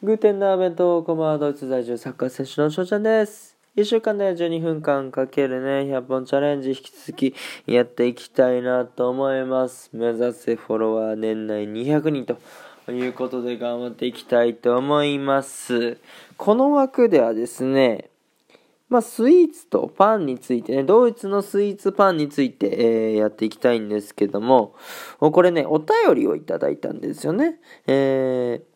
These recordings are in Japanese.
グーテンダーベントコマドイツ在住サッカー選手の翔ちゃんです。1週間で12分間かけるね、100本チャレンジ引き続きやっていきたいなと思います。目指せフォロワー年内200人ということで頑張っていきたいと思います。この枠ではですね、まあ、スイーツとパンについてね、ドイツのスイーツパンについて、えーやっていきたいんですけども、これね、お便りをいただいたんですよね。えー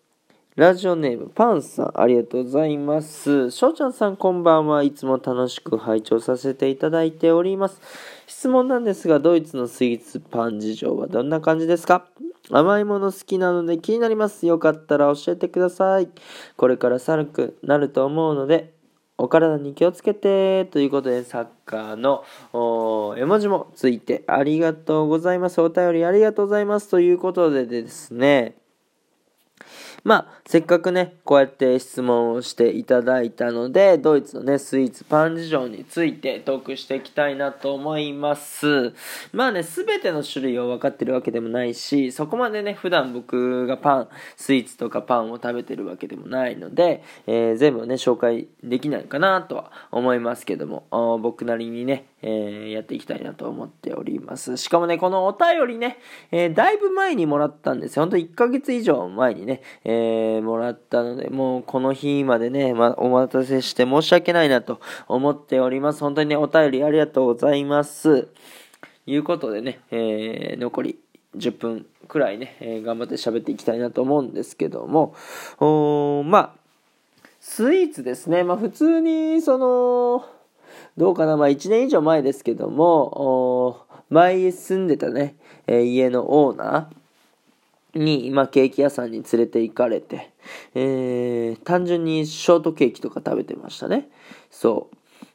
ラジオネームパンさん、ありがとうございます。しょうちゃんさん、こんばんは。いつも楽しく拝聴させていただいております。質問なんですが、ドイツのスイーツパン事情はどんな感じですか？甘いもの好きなので気になります。よかったら教えてください。これから寒くなると思うので、お体に気をつけてということでサッカーの絵文字もついてありがとうございますお便りありがとうございますということでですねまあせっかくねこうやって質問をしていただいたのでドイツのねスイーツパン事情についてトークしていきたいなと思います。まあね全ての種類を分かってるわけでもないしそこまでね普段僕がパンスイーツとかパンを食べてるわけでもないので、えー全部ね紹介できないかなとは思いますけども僕なりにね、えーやっていきたいなと思っております。しかもねこのお便りね、えーだいぶ前にもらったんですよ。ほんと1ヶ月以上前にね、えーもらったのでもうこの日までね、ま、お待たせして申し訳ないなと思っております。本当にねお便りありがとうございます。いうことでね、えー残り10分くらいね、えー頑張って喋っていきたいなと思うんですけども。おまあスイーツですね。まあ普通に、その、どうかな、まあ1年以上前ですけども、前住んでたね、え家のオーナーに、まあケーキ屋さんに連れて行かれて、えー単純にショートケーキとか食べてましたね。そ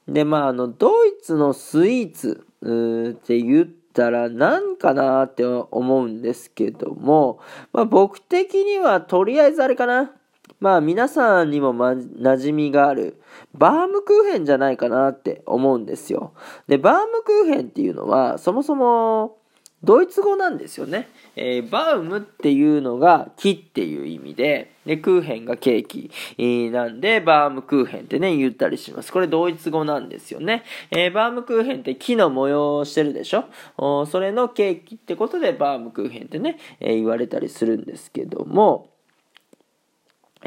う。で、まああの、ドイツのスイーツーって言ったら何かなって思うんですけども、まあ僕的にはとりあえずあれかな。まあ皆さんにも、ま、馴染みがあるバームクーヘンじゃないかなって思うんですよ。で、バームクーヘンっていうのはそもそもドイツ語なんですよね。えーバウムっていうのが木っていう意味で、で、クーヘンがケーキ、えーなんで、バームクーヘンってね、言ったりします。これドイツ語なんですよね。えーバームクーヘンって木の模様をしてるでしょ？おーそれのケーキってことでバームクーヘンってね、えー言われたりするんですけども、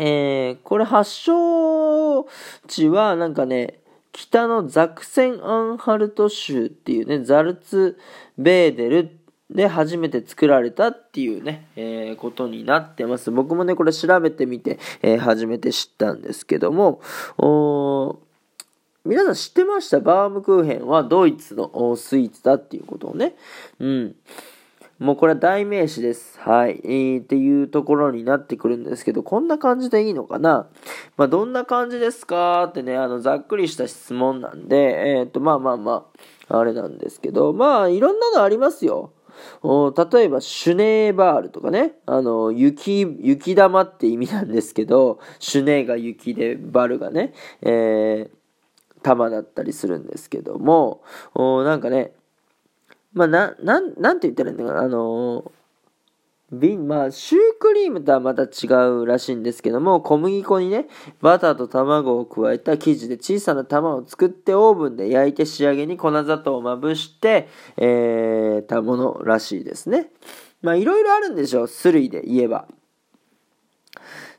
えーこれ発祥地はなんかね、北のザクセンアンハルト州っていうね、ザルツベーデルで初めて作られたっていうね、えーことになってます。僕もね、これ調べてみて、えー初めて知ったんですけども、皆さん知ってました？バームクーヘンはドイツのスイーツだっていうことをね。うん。もうこれは代名詞です。はい。えーっていうところになってくるんですけど、こんな感じでいいのかな？まあ、どんな感じですか？ってね、あの、ざっくりした質問なんで、えっ、と、まあまあまあ、あれなんですけど、まあ、いろんなのありますよ。お例えば、シュネーバールとかね、あの、雪、雪玉って意味なんですけど、シュネーが雪で、バルがね、えー玉だったりするんですけども、おなんかね、まあ、な、なん、なんて言ったらいいんだかな、あのー瓶、まあ、シュークリームとはまた違うらしいんですけども、小麦粉にね、バターと卵を加えた生地で小さな玉を作ってオーブンで焼いて仕上げに粉砂糖をまぶして、えー、たものらしいですね。まあ、いろいろあるんでしょう、種類で言えば。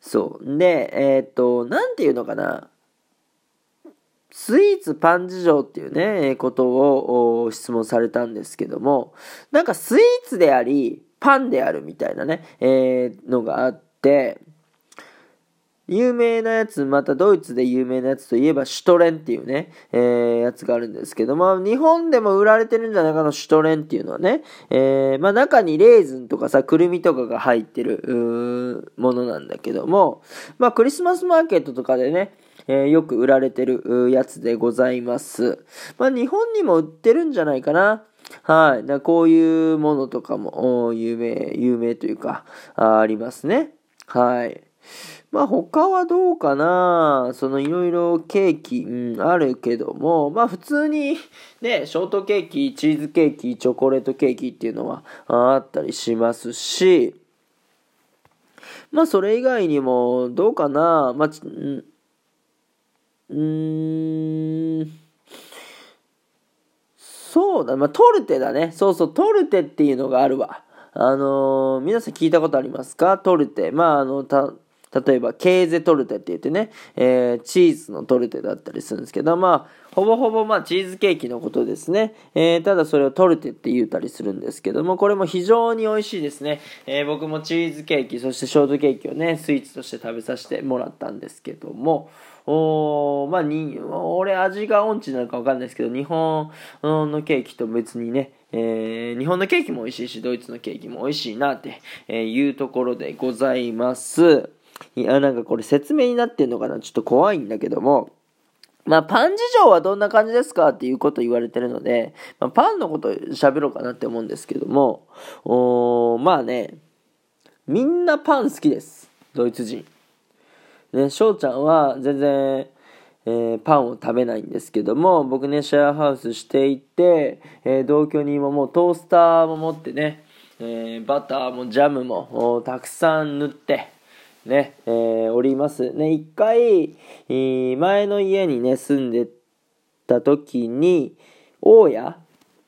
そう。で、えーっと、なんていうのかな。スイーツパン事情っていうね、ことを質問されたんですけども、なんかスイーツであり、パンであるみたいなね、えーのがあって、有名なやつ、またドイツで有名なやつといえばシュトレンっていうね、えーやつがあるんですけど、まあ日本でも売られてるんじゃないかな、シュトレンっていうのはね、えーまあ中にレーズンとかさ、くるみとかが入ってるうーものなんだけども、まあクリスマスマーケットとかでね、えーよく売られてるやつでございます。まあ日本にも売ってるんじゃないかな。はい。だこういうものとかも有名、有名というか、あありますね。はい。まあ他はどうかなそのいろいろケーキ、うん、あるけども、まあ普通にね、ショートケーキ、チーズケーキ、チョコレートケーキっていうのはああったりしますし、まあそれ以外にも、どうかな、まあ、うーん、そうだ、まあトルテだね。そうそう、トルテっていうのがあるわ。あのー、皆さん聞いたことありますか？トルテ。まあ、あの、た、例えば、ケーゼトルテって言ってね、えー、チーズのトルテだったりするんですけど、まあ、ほぼほぼまあチーズケーキのことですね。えー、ただそれをトルテって言ったりするんですけども、これも非常に美味しいですね。えー、僕もチーズケーキ、そしてショートケーキをね、スイーツとして食べさせてもらったんですけども、おまあに、俺味が音痴なのかわかんないですけど、日本のケーキと別にね、えー、日本のケーキも美味しいし、ドイツのケーキも美味しいなっていうところでございます。いや、なんかこれ説明になってんのかな？ちょっと怖いんだけども、まあ、パン事情はどんな感じですかっていうこと言われてるので、まあ、パンのこと喋ろうかなって思うんですけども、おまあね、みんなパン好きです。ドイツ人。ね、翔ちゃんは全然、えー、パンを食べないんですけども、僕ね、シェアハウスしていて、えー、同居人ももうトースターも持ってね、えー、バターもジャムもたくさん塗って、ね、えー、おります。ね、一回、前の家にね、住んでた時に、大家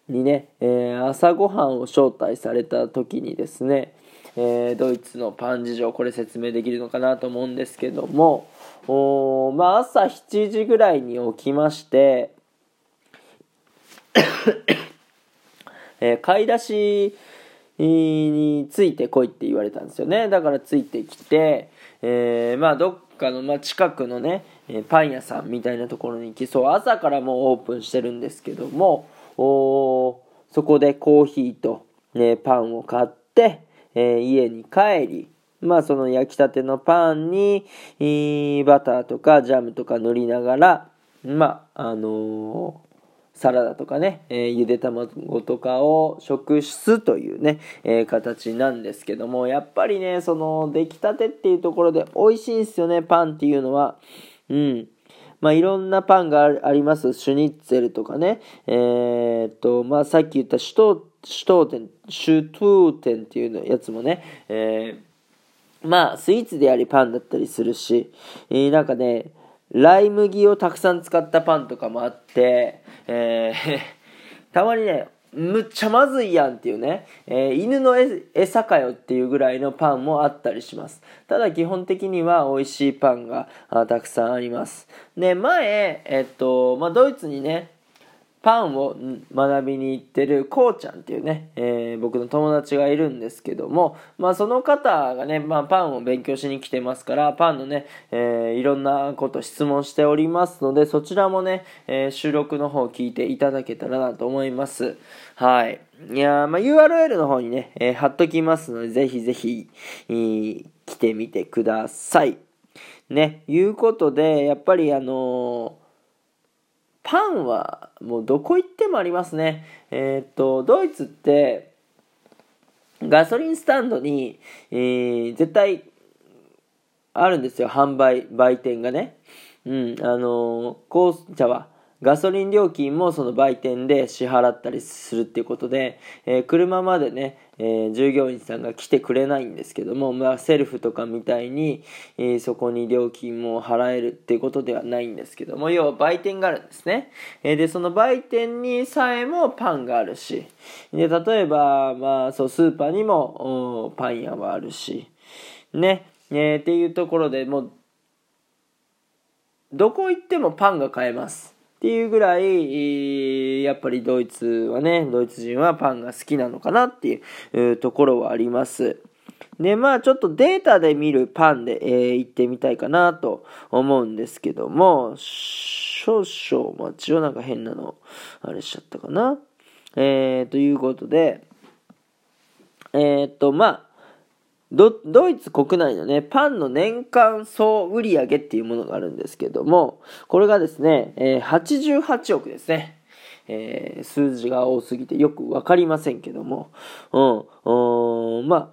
にね、えー、朝ごはんを招待された時にですね、えー、ドイツのパン事情、これ説明できるのかなと思うんですけども、おまあ、朝7時ぐらいに起きまして、えー、買い出しについてこいって言われたんですよね。だからついてきて、えー、まあどっかの、まあ、近くのね、パン屋さんみたいなところに行きそう。朝からもうオープンしてるんですけども、おそこでコーヒーと、ね、パンを買って、えー、家に帰り、まあその焼きたてのパンに、バターとかジャムとか塗りながら、まあ、あのーサラダとかね、えー、ゆで卵とかを食すというね、えー、形なんですけども、やっぱりね、その、出来たてっていうところで美味しいんですよね、パンっていうのは。うん。まあ、いろんなパンがあります。シュニッツェルとかね。えー、っと、まあ、さっき言ったシュトシュトーテン、シュトーテンっていうのやつもね、えー、まあ、スイーツでありパンだったりするし、えー、なんかね、ライ麦をたくさん使ったパンとかもあって、えー、たまにね、むっちゃまずいやんっていうね、えー、犬の餌かよっていうぐらいのパンもあったりします。ただ基本的には美味しいパンがたくさんあります。で、前、えっと、まあ、ドイツにね、パンを学びに行ってるこうちゃんっていうね、えー、僕の友達がいるんですけども、まあその方がね、まあパンを勉強しに来てますから、パンのね、えー、いろんなこと質問しておりますので、そちらもね、えー、収録の方聞いていただけたらなと思います。はい。いやまあ URL の方にね、え貼っときますので、ぜひぜひ、来てみてください。ね、いうことで、やっぱりあのパンはもうどこ行ってもありますね。えー、っと、ドイツってガソリンスタンドに、えー、絶対あるんですよ、販売、売店がね。うん、あのー、こう、じゃあ、ガソリン料金もその売店で支払ったりするっていうことで、えー、車までね、えー、従業員さんが来てくれないんですけども、まあ、セルフとかみたいに、えー、そこに料金も払えるっていうことではないんですけども要は売店があるんですね、えでその売店にさえもパンがあるしで例えば、まあ、そうスーパーにもパン屋はあるしね、えっていうところでもうどこ行ってもパンが買えます。っていうぐらい、やっぱりドイツはね、ドイツ人はパンが好きなのかなっていうところはあります。で、まあちょっとデータで見るパンで、えー、行ってみたいかなと思うんですけども、少々待ちをなんか変なの、あれしちゃったかな。えー、ということで、えー、っと、まあドドイツ国内のね、パンの年間総売上っていうものがあるんですけども、これがですね、えー、88億ですね。えー、数字が多すぎてよくわかりませんけども、うん、まあ、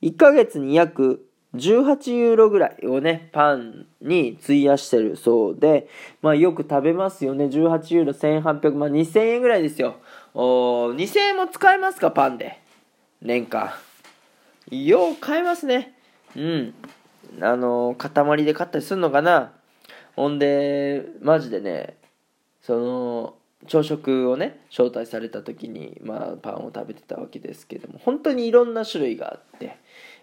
1ヶ月に約18ユーロぐらいをね、パンに費やしてるそうで、まあよく食べますよね。18ユーロ1800、まあ2000円ぐらいですよ。お2000円も使えますか、パンで。年間。よう買えますね。うん。あの塊で買ったりすんのかな。ほんでマジでねその朝食をね招待された時に、まあ、パンを食べてたわけですけども本当にいろんな種類があって、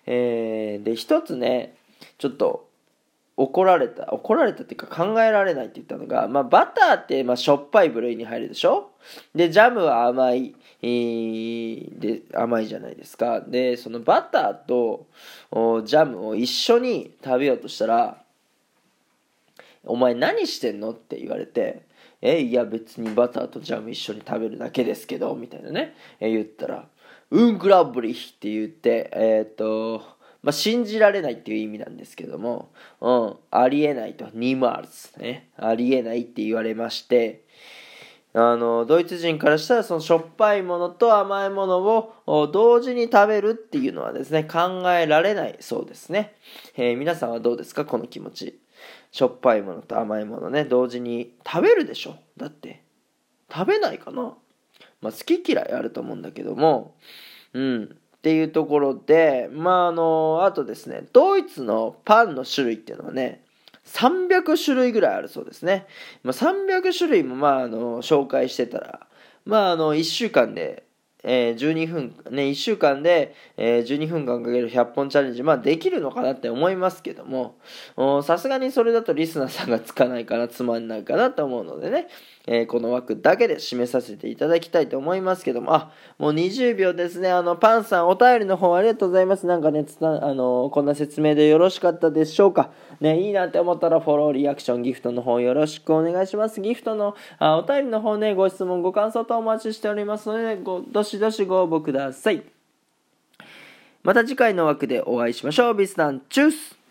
えー、で一つねちょっと怒られた怒られたっていうか考えられないって言ったのが、まあ、バターってまあしょっぱい部類に入るでしょ？でジャムは甘い、えー、で甘いじゃないですか。でそのバターとジャムを一緒に食べようとしたら「お前何してんの?」って言われて「えいや別にバターとジャム一緒に食べるだけですけど」みたいなね、えー、言ったら「うんグラブリー」って言ってえー、っとまあ、信じられないっていう意味なんですけども、うん、ありえないと、ニマールズね、ありえないって言われまして、あの、ドイツ人からしたらそのしょっぱいものと甘いものを同時に食べるっていうのはですね、考えられないそうですね。えー、皆さんはどうですか？この気持ち。しょっぱいものと甘いものね、同時に食べるでしょ？だって。食べないかな？まあ、好き嫌いあると思うんだけども、うん。っていうところで、まあ、あの、あとですね、ドイツのパンの種類っていうのはね、300種類ぐらいあるそうですね。まあ、300種類も、まあ、あの、紹介してたら、まあ、あの、1週間でえー、12分、ね、1週間で、えー、12分間かける100本チャレンジ、まあできるのかなって思いますけども、さすがにそれだとリスナーさんがつかないかな、つまんないかなと思うのでね、えー、この枠だけで締めさせていただきたいと思いますけども、あ、もう20秒ですね。あの、パンさん、お便りの方ありがとうございます。なんかね、つたあのこんな説明でよろしかったでしょうか。ね、いいなって思ったらフォロー、リアクション、ギフトの方よろしくお願いします。ギフトのあお便りの方ね、ご質問、ご感想とお待ちしておりますので、ごどしどしご応募ください。また次回の枠でお会いしましょう。ビスタン、チュース